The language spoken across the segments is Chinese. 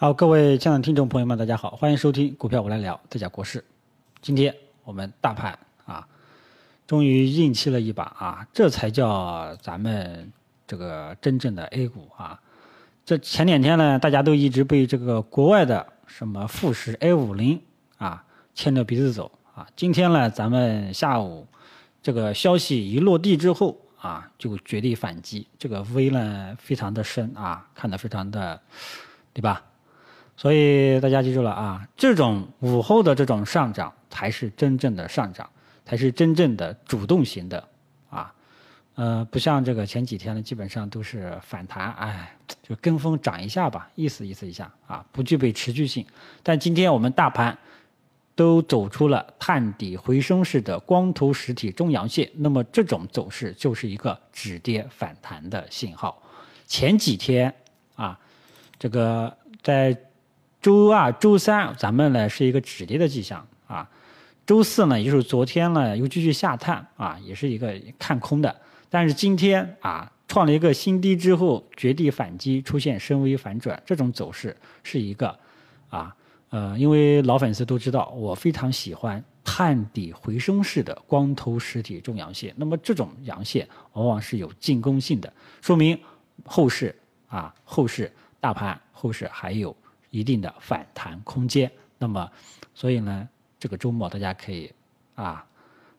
好，各位亲爱的听众朋友们，大家好，欢迎收听股票我来聊，这讲国事。今天我们大盘啊，终于硬气了一把啊，这才叫咱们这个真正的 A 股啊。这前两天呢，大家都一直被这个国外的什么富时 A 五零啊牵着鼻子走啊。今天呢，咱们下午这个消息一落地之后啊，就绝地反击，这个 V 呢非常的深啊，看得非常的，对吧？所以大家记住了啊，这种午后的这种上涨才是真正的上涨，才是真正的主动型的啊，呃，不像这个前几天呢，基本上都是反弹，哎，就跟风涨一下吧，意思意思一下啊，不具备持续性。但今天我们大盘都走出了探底回升式的光头实体中阳线，那么这种走势就是一个止跌反弹的信号。前几天啊，这个在。周二、周三，咱们呢是一个止跌的迹象啊。周四呢，也就是昨天呢，又继续下探啊，也是一个看空的。但是今天啊，创了一个新低之后，绝地反击，出现深 V 反转，这种走势是一个啊呃，因为老粉丝都知道，我非常喜欢探底回升式的光头实体中阳线。那么这种阳线往往是有进攻性的，说明后市啊，后市大盘后市还有。一定的反弹空间，那么，所以呢，这个周末大家可以啊，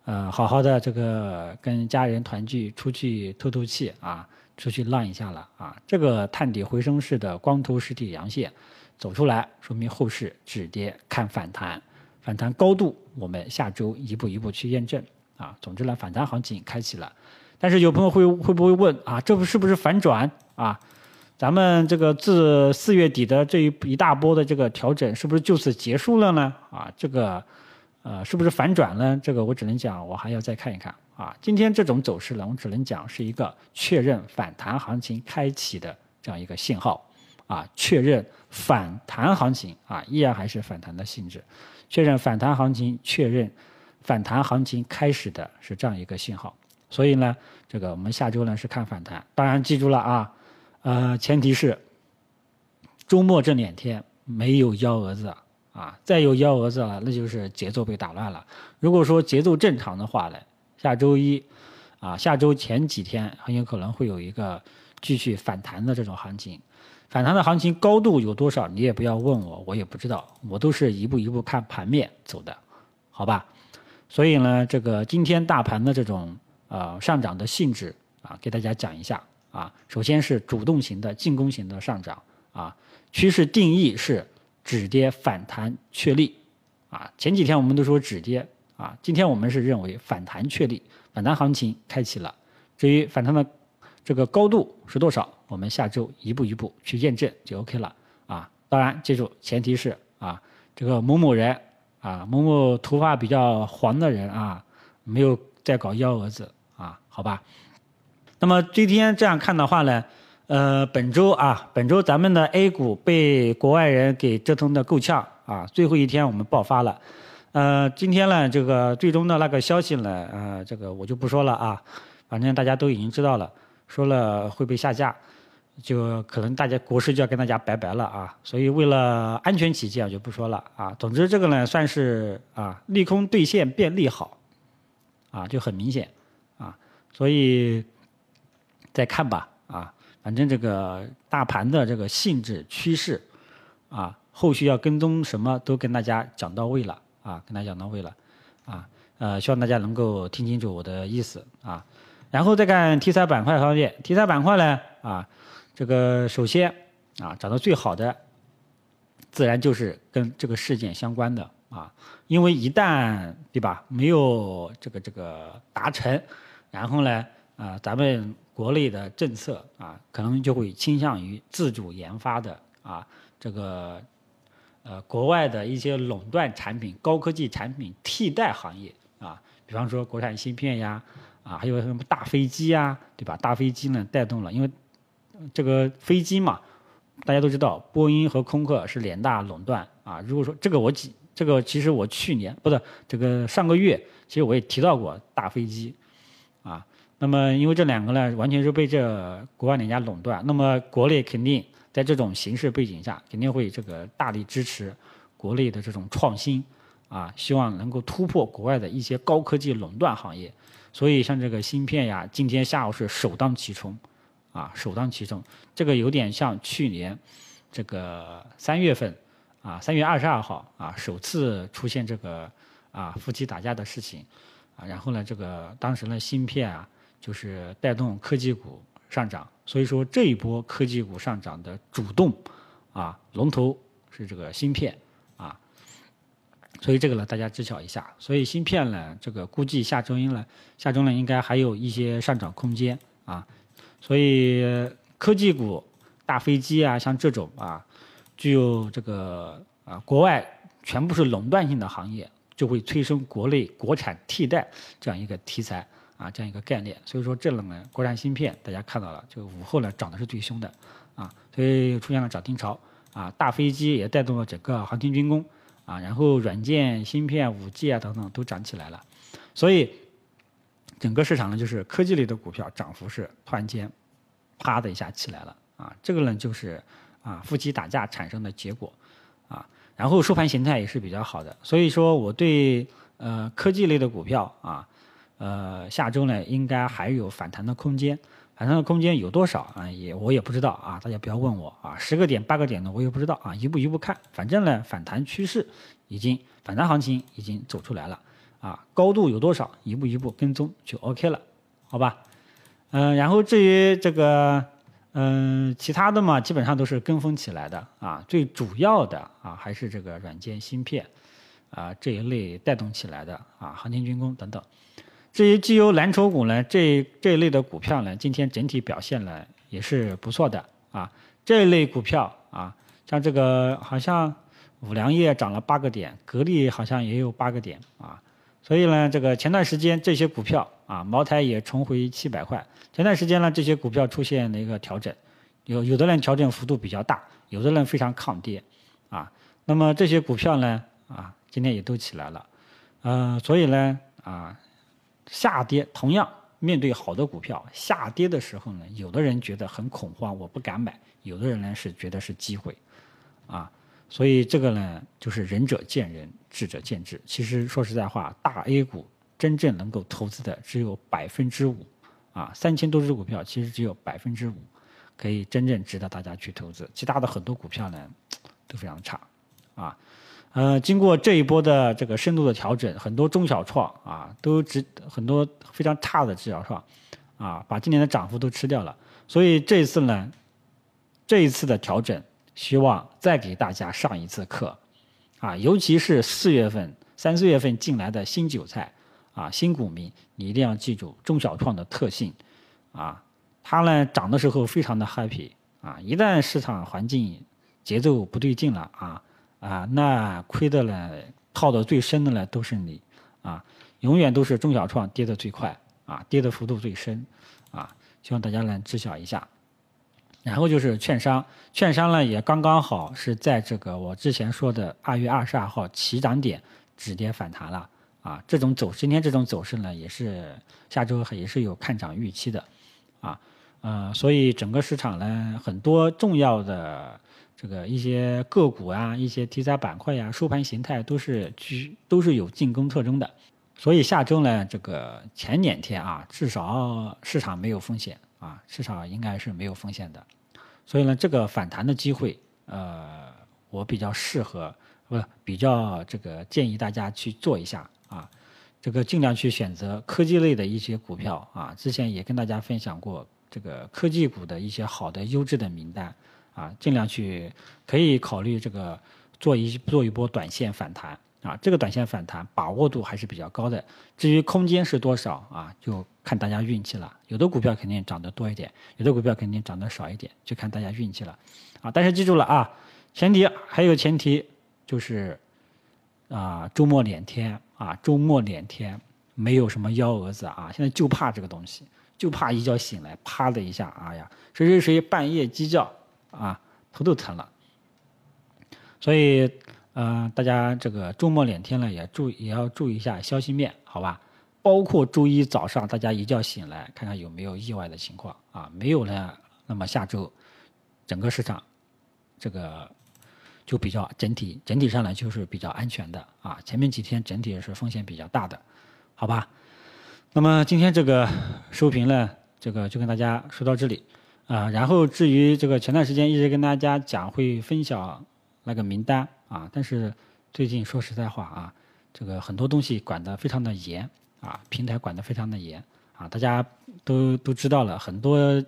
呃，好好的这个跟家人团聚，出去透透气啊，出去浪一下了啊。这个探底回升式的光头实体阳线走出来，说明后市止跌看反弹，反弹高度我们下周一步一步去验证啊。总之呢，反弹行情开启了，但是有朋友会会不会问啊，这不是不是反转啊？咱们这个自四月底的这一一大波的这个调整，是不是就此结束了呢？啊，这个，呃，是不是反转呢？这个我只能讲，我还要再看一看啊。今天这种走势呢，我只能讲是一个确认反弹行情开启的这样一个信号啊，确认反弹行情啊，依然还是反弹的性质，确认反弹行情，确认反弹行情开始的是这样一个信号。所以呢，这个我们下周呢是看反弹，当然记住了啊。呃，前提是周末这两天没有幺蛾子啊，再有幺蛾子了，那就是节奏被打乱了。如果说节奏正常的话呢，下周一啊，下周前几天很有可能会有一个继续反弹的这种行情。反弹的行情高度有多少，你也不要问我，我也不知道，我都是一步一步看盘面走的，好吧？所以呢，这个今天大盘的这种呃上涨的性质啊，给大家讲一下。啊，首先是主动型的进攻型的上涨啊，趋势定义是止跌反弹确立啊。前几天我们都说止跌啊，今天我们是认为反弹确立，反弹行情开启了。至于反弹的这个高度是多少，我们下周一步一步去验证就 OK 了啊。当然，记住前提是啊，这个某某人啊，某某头发比较黄的人啊，没有在搞幺蛾子啊，好吧。那么今天这样看的话呢，呃，本周啊，本周咱们的 A 股被国外人给折腾的够呛啊，最后一天我们爆发了，呃，今天呢，这个最终的那个消息呢，呃，这个我就不说了啊，反正大家都已经知道了，说了会被下架，就可能大家国师就要跟大家拜拜了啊，所以为了安全起见，我就不说了啊。总之这个呢，算是啊，利空兑现变利好，啊，就很明显啊，所以。再看吧，啊，反正这个大盘的这个性质趋势，啊，后续要跟踪什么都跟大家讲到位了，啊，跟大家讲到位了，啊，呃，希望大家能够听清楚我的意思，啊，然后再看题材板块方面，题材板块呢，啊，这个首先啊，涨得最好的，自然就是跟这个事件相关的，啊，因为一旦对吧，没有这个这个达成，然后呢，啊，咱们。国内的政策啊，可能就会倾向于自主研发的啊，这个呃国外的一些垄断产品、高科技产品替代行业啊，比方说国产芯片呀，啊还有什么大飞机呀，对吧？大飞机呢带动了，因为这个飞机嘛，大家都知道，波音和空客是两大垄断啊。如果说这个我几这个其实我去年不是这个上个月，其实我也提到过大飞机啊。那么，因为这两个呢，完全是被这国外两家垄断，那么国内肯定在这种形势背景下，肯定会这个大力支持国内的这种创新啊，希望能够突破国外的一些高科技垄断行业。所以像这个芯片呀，今天下午是首当其冲啊，首当其冲。这个有点像去年这个三月份啊，三月二十二号啊，首次出现这个啊夫妻打架的事情啊，然后呢，这个当时呢芯片啊，就是带动科技股上涨。所以说这一波科技股上涨的主动啊龙头是这个芯片啊，所以这个呢大家知晓一下。所以芯片呢，这个估计下周一呢，下周呢应该还有一些上涨空间啊。所以科技股、大飞机啊，像这种啊，具有这个啊国外全部是垄断性的行业，就会催生国内国产替代这样一个题材。啊，这样一个概念，所以说这冷呢，国产芯片大家看到了，就午后呢涨的是最凶的，啊，所以出现了涨停潮，啊，大飞机也带动了整个航天军工，啊，然后软件、芯片、五 G 啊等等都涨起来了，所以整个市场呢就是科技类的股票涨幅是突然间啪的一下起来了，啊，这个呢就是啊夫妻打架产生的结果，啊，然后收盘形态也是比较好的，所以说我对呃科技类的股票啊。呃，下周呢应该还有反弹的空间，反弹的空间有多少啊？也我也不知道啊，大家不要问我啊，十个点八个点的我也不知道啊，一步一步看，反正呢反弹趋势已经反弹行情已经走出来了啊，高度有多少，一步一步跟踪就 OK 了，好吧？嗯，然后至于这个嗯其他的嘛，基本上都是跟风起来的啊，最主要的啊还是这个软件芯片啊这一类带动起来的啊，航天军工等等。至于绩优蓝筹股呢，这这一类的股票呢，今天整体表现呢也是不错的啊。这一类股票啊，像这个好像五粮液涨了八个点，格力好像也有八个点啊。所以呢，这个前段时间这些股票啊，茅台也重回七百块。前段时间呢，这些股票出现了一个调整，有有的人调整幅度比较大，有的人非常抗跌啊。那么这些股票呢啊，今天也都起来了，呃，所以呢啊。下跌，同样面对好的股票下跌的时候呢，有的人觉得很恐慌，我不敢买；有的人呢是觉得是机会，啊，所以这个呢就是仁者见仁，智者见智。其实说实在话，大 A 股真正能够投资的只有百分之五，啊，三千多只股票其实只有百分之五可以真正值得大家去投资，其他的很多股票呢都非常差，啊。呃，经过这一波的这个深度的调整，很多中小创啊，都值很多非常差的中小创，啊，把今年的涨幅都吃掉了。所以这一次呢，这一次的调整，希望再给大家上一次课，啊，尤其是四月份、三四月份进来的新韭菜，啊，新股民，你一定要记住中小创的特性，啊，它呢涨的时候非常的 happy，啊，一旦市场环境节奏不对劲了，啊。啊，那亏的呢，套的最深的呢都是你，啊，永远都是中小创跌的最快，啊，跌的幅度最深，啊，希望大家呢知晓一下。然后就是券商，券商呢也刚刚好是在这个我之前说的二月二十二号起涨点止跌反弹了，啊，这种走今天这种走势呢也是下周也是有看涨预期的，啊，呃，所以整个市场呢很多重要的。这个一些个股啊，一些题材板块呀，收盘形态都是居都是有进攻特征的，所以下周呢，这个前两天啊，至少市场没有风险啊，市场应该是没有风险的，所以呢，这个反弹的机会，呃，我比较适合，不比较这个建议大家去做一下啊，这个尽量去选择科技类的一些股票啊，之前也跟大家分享过这个科技股的一些好的优质的名单。啊，尽量去可以考虑这个做一做一波短线反弹啊，这个短线反弹把握度还是比较高的。至于空间是多少啊，就看大家运气了。有的股票肯定涨得多一点，有的股票肯定涨得少一点，就看大家运气了啊。但是记住了啊，前提还有前提就是啊，周末两天啊，周末两天没有什么幺蛾子啊。现在就怕这个东西，就怕一觉醒来啪的一下，哎呀，谁谁谁半夜鸡叫。啊，头都疼了，所以，呃，大家这个周末两天了，也注也要注意一下消息面，好吧？包括周一早上大家一觉醒来，看看有没有意外的情况啊？没有呢，那么下周整个市场这个就比较整体整体上来就是比较安全的啊。前面几天整体是风险比较大的，好吧？那么今天这个收评呢，这个就跟大家说到这里啊。然后至于这个前段时间一直跟大家讲会分享那个名单啊，但是最近说实在话啊，这个很多东西管得非常的严啊，平台管得非常的严啊，大家都都知道了很多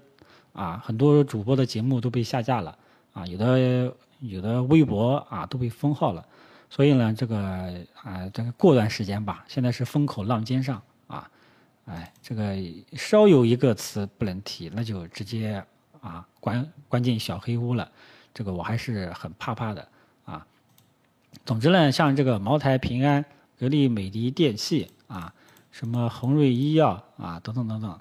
啊，很多主播的节目都被下架了啊，有的有的微博啊都被封号了，所以呢，这个啊，这个过段时间吧，现在是风口浪尖上啊。哎，这个稍有一个词不能提，那就直接啊关关进小黑屋了。这个我还是很怕怕的啊。总之呢，像这个茅台、平安、格力、美的电器啊，什么恒瑞医药啊，等等等等，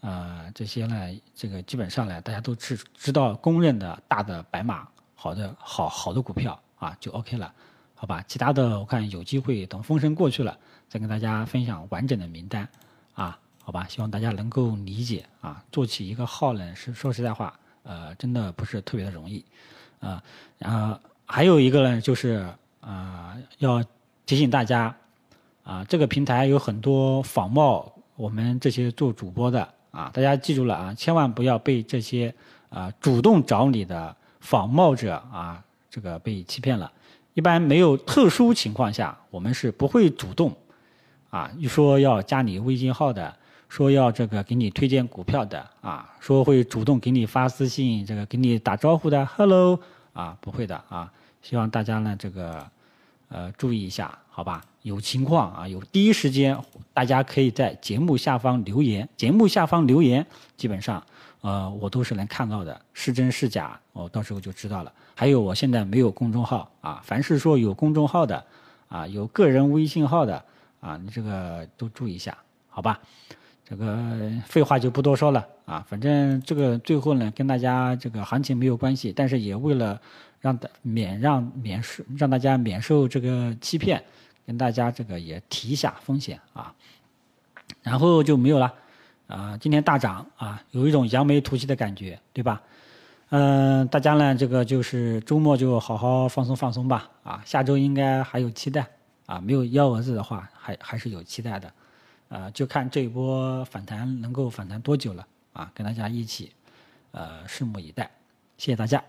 呃，这些呢，这个基本上呢，大家都知知道公认的大的白马，好的好好的股票啊，就 OK 了，好吧？其他的我看有机会等风声过去了，再跟大家分享完整的名单。啊，好吧，希望大家能够理解啊。做起一个号呢，是说实在话，呃，真的不是特别的容易，啊。然后还有一个呢，就是啊，要提醒大家，啊，这个平台有很多仿冒我们这些做主播的啊，大家记住了啊，千万不要被这些啊主动找你的仿冒者啊，这个被欺骗了。一般没有特殊情况下，我们是不会主动。啊，一说要加你微信号的，说要这个给你推荐股票的，啊，说会主动给你发私信，这个给你打招呼的，hello，啊，不会的啊，希望大家呢这个，呃，注意一下，好吧？有情况啊，有第一时间，大家可以在节目下方留言，节目下方留言，基本上，呃，我都是能看到的，是真是假，我到时候就知道了。还有，我现在没有公众号啊，凡是说有公众号的，啊，有个人微信号的。啊，你这个都注意一下，好吧？这个废话就不多说了啊，反正这个最后呢，跟大家这个行情没有关系，但是也为了让免让免受让大家免受这个欺骗，跟大家这个也提一下风险啊。然后就没有了啊，今天大涨啊，有一种扬眉吐气的感觉，对吧？嗯，大家呢，这个就是周末就好好放松放松吧啊，下周应该还有期待。啊，没有幺蛾子的话，还还是有期待的，呃，就看这一波反弹能够反弹多久了啊，跟大家一起，呃，拭目以待，谢谢大家。